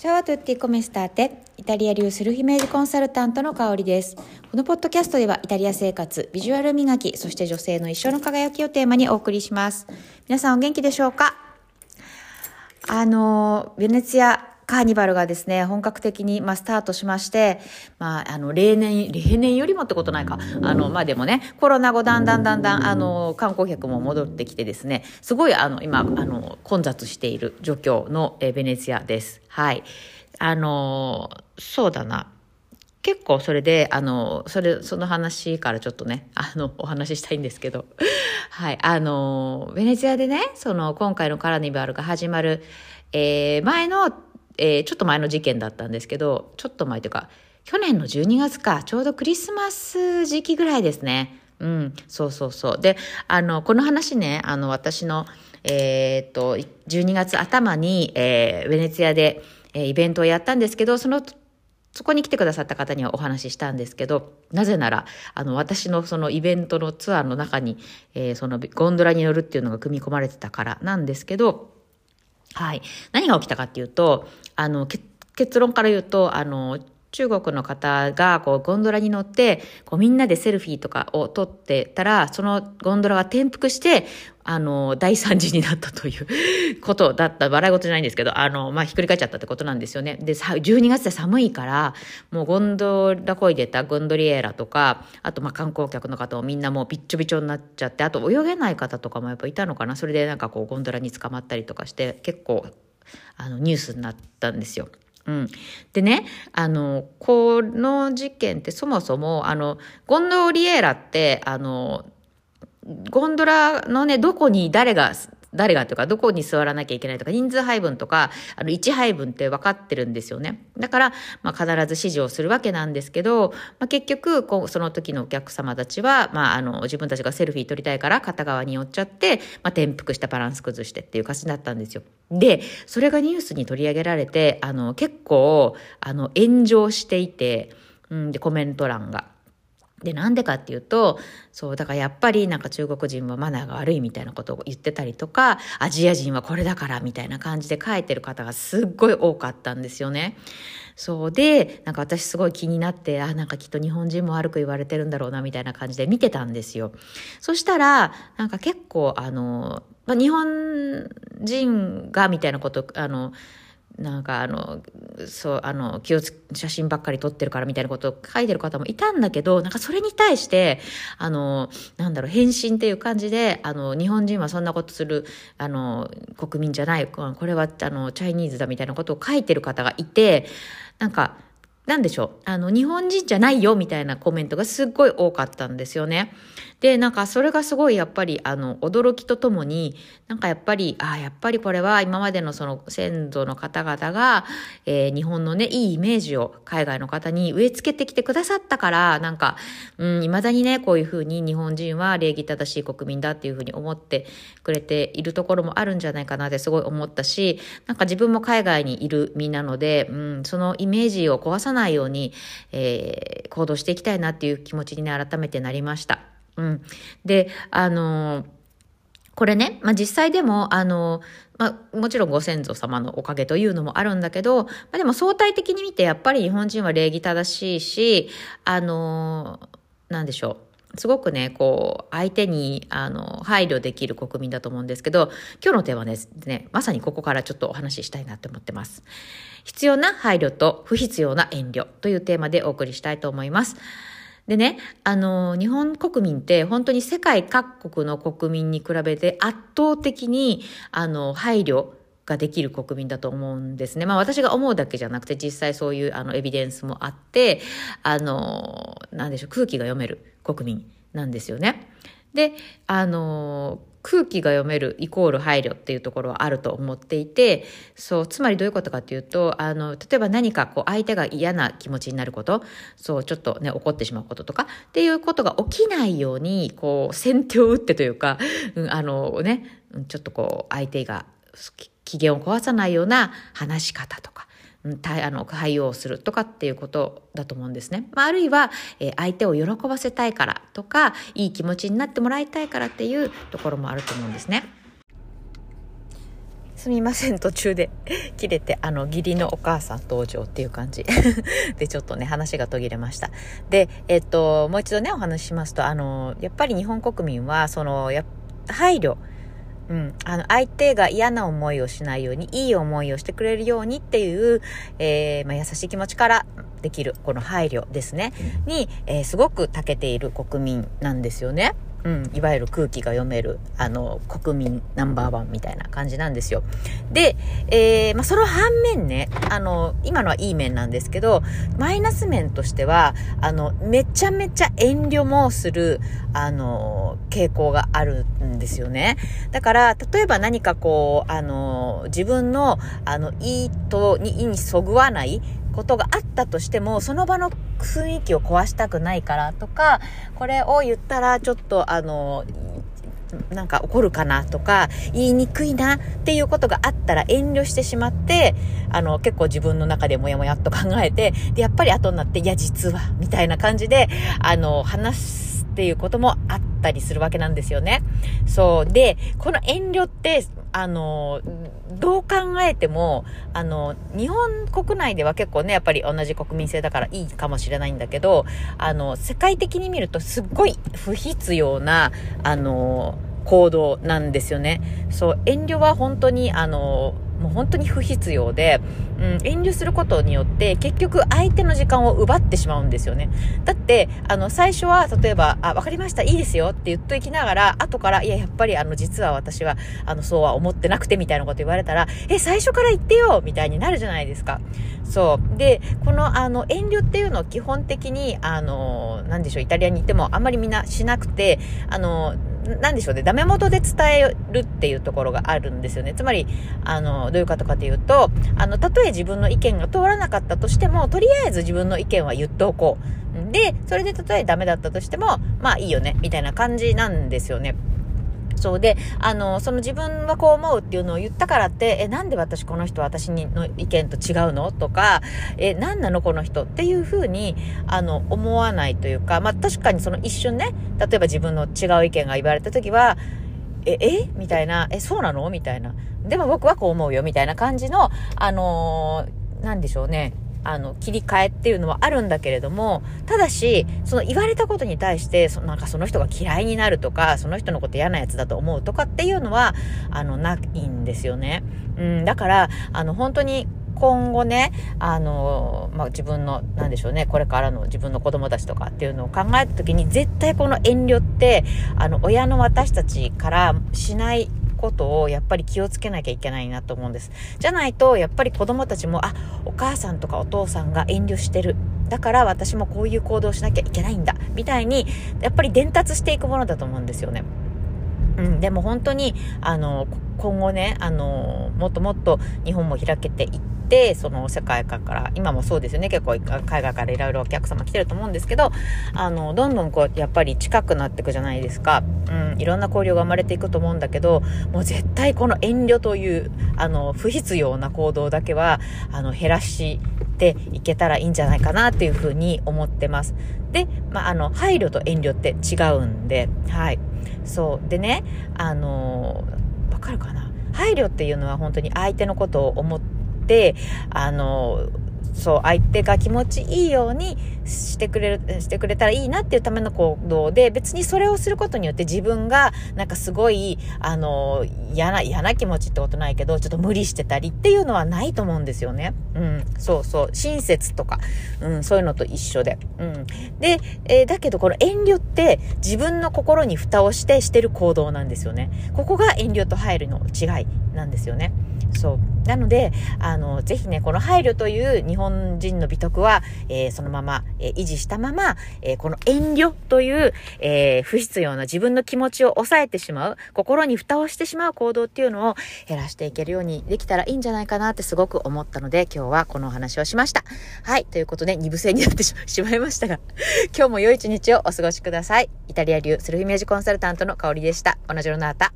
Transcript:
チャワトゥッティコメスターテ、イタリア流セルフイメージコンサルタントの香りです。このポッドキャストではイタリア生活、ビジュアル磨き、そして女性の一生の輝きをテーマにお送りします。皆さんお元気でしょうか？あの、ベネツィアカーニバルがですね、本格的に、まあ、スタートしまして、まあ、あの、例年、例年よりもってことないか。あの、まあ、でもね、コロナ後、だんだんだんだん、あの、観光客も戻ってきてですね、すごい、あの、今、あの、混雑している状況の、えベネツィアです。はい。あの、そうだな。結構それで、あの、それ、その話からちょっとね、あの、お話ししたいんですけど、はい、あの、ベネツィアでね、その、今回のカーニバルが始まる、えー、前のえー、ちょっと前の事件だったんですけど、ちょっと前というか、去年の12月か、ちょうどクリスマス時期ぐらいですね。うん、そうそうそう。で、あの、この話ね、あの、私の、えー、っと、12月頭に、えー、ベネツィアで、えー、イベントをやったんですけど、その、そこに来てくださった方にはお話ししたんですけど、なぜなら、あの、私のそのイベントのツアーの中に、えー、そのゴンドラに乗るっていうのが組み込まれてたからなんですけど、はい。何が起きたかっていうと、あの、結論から言うと、あの、中国の方がこうゴンドラに乗ってこうみんなでセルフィーとかを撮ってたらそのゴンドラが転覆してあの大惨事になったということだった。笑い事じゃないんですけどあの、まあ、ひっくり返っちゃったってことなんですよね。で12月で寒いからもうゴンドラこいでたゴンドリエーラとかあとま観光客の方もみんなもうびっちょびちょになっちゃってあと泳げない方とかもやっぱいたのかな。それでなんかこうゴンドラに捕まったりとかして結構あのニュースになったんですよ。うん、でねあのこの事件ってそもそもあのゴンドリエーラってあのゴンドラのねどこに誰が誰がとか、どこに座らなきゃいけないとか、人数配分とか、あの、位置配分って分かってるんですよね。だから、まあ、必ず指示をするわけなんですけど、まあ、結局、こう、その時のお客様たちは、まあ、あの、自分たちがセルフィー撮りたいから片側に寄っちゃって、まあ、転覆したバランス崩してっていう感じだったんですよ。で、それがニュースに取り上げられて、あの、結構、あの、炎上していて、うん、で、コメント欄が。で、なんでかっていうと、そう、だからやっぱりなんか中国人はマナーが悪いみたいなことを言ってたりとか、アジア人はこれだからみたいな感じで書いてる方がすっごい多かったんですよね。そうで、なんか私すごい気になって、あ、なんかきっと日本人も悪く言われてるんだろうなみたいな感じで見てたんですよ。そしたら、なんか結構あの、まあ日本人がみたいなこと、あの、なんかあの、そう、あの、気をつ、写真ばっかり撮ってるからみたいなことを書いてる方もいたんだけど、なんかそれに対して、あの、なんだろう、返信っていう感じで、あの、日本人はそんなことする、あの、国民じゃない、これは、あの、チャイニーズだみたいなことを書いてる方がいて、なんか、なんでしょう。あの、日本人じゃないよみたいなコメントがすっごい多かったんですよね。で、なんかそれがすごいやっぱり、あの、驚きとともに、なんかやっぱり、ああ、やっぱりこれは今までのその先祖の方々が、えー、日本のね、いいイメージを海外の方に植え付けてきてくださったから、なんか、うん、未だにね、こういうふうに日本人は礼儀正しい国民だっていうふうに思ってくれているところもあるんじゃないかなってすごい思ったし、なんか自分も海外にいる身なので、うん、そのイメージを壊さないように、えー、行動していきたいなっていう気持ちにね、改めてなりました。うん。で、あのこれね、まあ、実際でも、あのまあ、もちろんご先祖様のおかげというのもあるんだけど、まあ、でも相対的に見てやっぱり日本人は礼儀正しいし、あのなんでしょう。すごくね、こう、相手に、あの、配慮できる国民だと思うんですけど、今日のテーマですね、まさにここからちょっとお話ししたいなって思ってます。必要な配慮と不必要な遠慮というテーマでお送りしたいと思います。でね、あの、日本国民って本当に世界各国の国民に比べて圧倒的に、あの、配慮ができる国民だと思うんですね。まあ私が思うだけじゃなくて実際そういうあのエビデンスもあって、あの、なんでしょう、空気が読める国民なんですよね。で、あの、空気が読めるイコール配慮っていうところはあると思っていて、そう、つまりどういうことかっていうと、あの、例えば何かこう相手が嫌な気持ちになること、そう、ちょっとね、怒ってしまうこととかっていうことが起きないように、こう、先手を打ってというか、うん、あのね、ちょっとこう、相手が機嫌を壊さないような話し方とか、あの対応するとかっていうことだと思うんですね。まあ、あるいは、えー、相手を喜ばせたいからとかいい気持ちになってもらいたいからっていうところもあると思うんですね。すみません、途中で 切れて、あの、義理のお母さん登場っていう感じ で、ちょっとね、話が途切れました。で、えっと、もう一度ね、お話ししますと、あの、やっぱり日本国民は、その、や配慮、うん、あの、相手が嫌な思いをしないように、いい思いをしてくれるようにっていう、えー、まあ、優しい気持ちからできる、この配慮ですね、に、えー、すごく長けている国民なんですよね。うん、いわゆる空気が読める、あの、国民ナンバーワンみたいな感じなんですよ。で、えー、まあ、その反面ね、あの、今のはいい面なんですけど、マイナス面としては、あの、めちゃめちゃ遠慮もする、あの、傾向があるんですよね。だから、例えば何かこう、あの、自分の、あの、意図に、意にそぐわないことがあったとしても、その場の雰囲気を壊したくないからとか、これを言ったらちょっとあの、なんか怒るかなとか、言いにくいなっていうことがあったら遠慮してしまって、あの、結構自分の中でもやもやっと考えて、で、やっぱり後になって、いや、実は、みたいな感じで、あの、話すっていうこともあったりするわけなんですよね。そう。で、この遠慮って、あの、どう考えても、あの、日本国内では結構ね、やっぱり同じ国民性だからいいかもしれないんだけど、あの、世界的に見るとすっごい不必要な、あの、行動なんですよね。そう、遠慮は本当に、あの、もう本当に不必要で、うん、遠慮することによって結局相手の時間を奪ってしまうんですよね。だって、あの、最初は例えば、あ、わかりました、いいですよって言っといきながら、後から、いや、やっぱりあの、実は私は、あの、そうは思ってなくてみたいなこと言われたら、え、最初から言ってよみたいになるじゃないですか。そう。で、この、あの、遠慮っていうのを基本的に、あの、なんでしょう、イタリアに行ってもあんまりみんなしなくて、あの、なんでしょうね、ダメ元で伝えるっていうところがあるんですよね。つまり、あの、どういうことかというと、あの、たとえ自分の意見が通らなかったとしても、とりあえず自分の意見は言っておこう。で、それでたとえダメだったとしても、まあいいよね、みたいな感じなんですよね。そうで、あの、その自分はこう思うっていうのを言ったからって、え、なんで私この人私の意見と違うの？とか、え、何なのこの人？っていうふうに、あの、思わないというか、まあ確かにその一瞬ね、例えば自分の違う意見が言われた時は、え、え？みたいな、え、そうなの？みたいな。でも僕はこう思うよ、みたいな感じの、あのー、なんでしょうね。あの、切り替えっていうのはあるんだけれども、ただし、その言われたことに対して、そなんかその人が嫌いになるとか、その人のこと嫌なやつだと思うとかっていうのは、あの、ないんですよね。うん、だから、あの、本当に、今後ね、あの、まあ、自分の、なんでしょうね、これからの自分の子供たちとかっていうのを考えた時に、絶対この遠慮って、あの、親の私たちからしないことをやっぱり気をつけなきゃいけないなと思うんです。じゃないと、やっぱり子供たちも、あ、お母さんとかお父さんが遠慮してる。だから私もこういう行動しなきゃいけないんだ。みたいに、やっぱり伝達していくものだと思うんですよね。うん、でも本当に、あの、今後ね、あの、もっともっと日本も開けていって、その世界から、今もそうですよね、結構海外からいろいろお客様来てると思うんですけど、あの、どんどんこう、やっぱり近くなっていくじゃないですか。うん、いろんな交流が生まれていくと思うんだけど、もう絶対この遠慮という、あの、不必要な行動だけは、あの、減らしていけたらいいんじゃないかなっていうふうに思ってます。で、まあ、あの、配慮と遠慮って違うんで、はい。そう。でね、あのわかるかな配慮っていうのは本当に相手のことを思っ、あのそう、相手が気持ちいいようにしてくれる、してくれたらいいなっていうための行動で、別にそれをすることによって自分が、なんかすごい、あの、嫌な、嫌な気持ちってことないけど、ちょっと無理してたりっていうのはないと思うんですよね。うん、そうそう、親切とか、うん、そういうのと一緒で。うん。で、えー、だけどこの遠慮って自分の心に蓋をしてしてる行動なんですよね。ここが遠慮と入るの違いなんですよね。そう。なので、あの、ぜひね、この配慮という日本人の美徳は、えー、そのまま、えー、維持したまま、えー、この遠慮という、え不必要な自分の気持ちを抑えてしまう、心に蓋をしてしまう行動っていうのを減らしていけるようにできたらいいんじゃないかなってすごく思ったので、今日はこのお話をしました。はい。ということで、二部制になってしまいましたが、今日も良い一日をお過ごしください。イタリア流セルフイメージコンサルタントの香りでした。同じようなあた。